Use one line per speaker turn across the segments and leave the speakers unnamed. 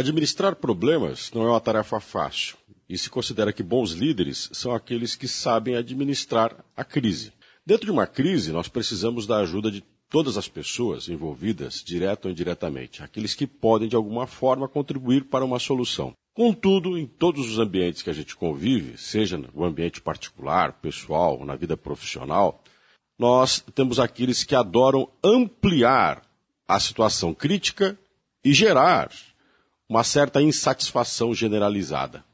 Administrar problemas não é uma tarefa fácil e se considera que bons líderes são aqueles que sabem administrar a crise. Dentro de uma crise, nós precisamos da ajuda de todas as pessoas envolvidas, direto ou indiretamente, aqueles que podem de alguma forma contribuir para uma solução. Contudo, em todos os ambientes que a gente convive, seja no ambiente particular, pessoal, na vida profissional, nós temos aqueles que adoram ampliar a situação crítica e gerar uma certa insatisfação generalizada.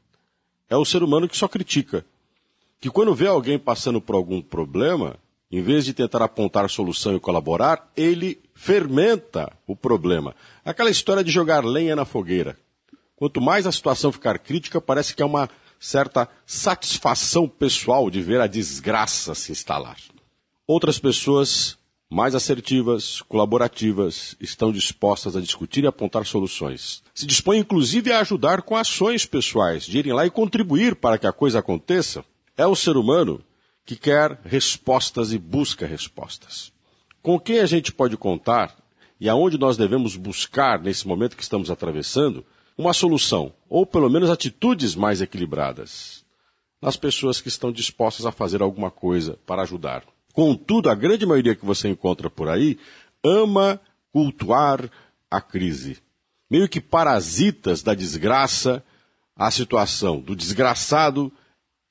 É o ser humano que só critica, que quando vê alguém passando por algum problema, em vez de tentar apontar solução e colaborar, ele fermenta o problema. Aquela história de jogar lenha na fogueira. Quanto mais a situação ficar crítica, parece que há uma certa satisfação pessoal de ver a desgraça se instalar. Outras pessoas mais assertivas, colaborativas, estão dispostas a discutir e apontar soluções. Se dispõem inclusive a ajudar com ações pessoais, de irem lá e contribuir para que a coisa aconteça. É o ser humano que quer respostas e busca respostas. Com quem a gente pode contar e aonde nós devemos buscar, nesse momento que estamos atravessando, uma solução, ou pelo menos atitudes mais equilibradas, nas pessoas que estão dispostas a fazer alguma coisa para ajudar. Contudo, a grande maioria que você encontra por aí ama cultuar a crise. Meio que parasitas da desgraça, a situação do desgraçado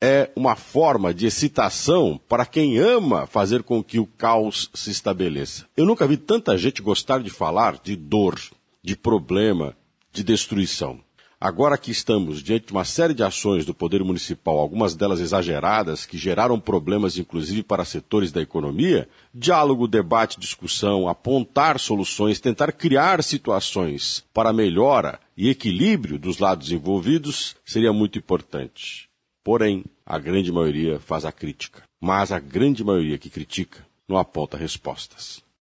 é uma forma de excitação para quem ama fazer com que o caos se estabeleça. Eu nunca vi tanta gente gostar de falar de dor, de problema, de destruição. Agora que estamos diante de uma série de ações do Poder Municipal, algumas delas exageradas, que geraram problemas inclusive para setores da economia, diálogo, debate, discussão, apontar soluções, tentar criar situações para melhora e equilíbrio dos lados envolvidos seria muito importante. Porém, a grande maioria faz a crítica. Mas a grande maioria que critica não aponta respostas.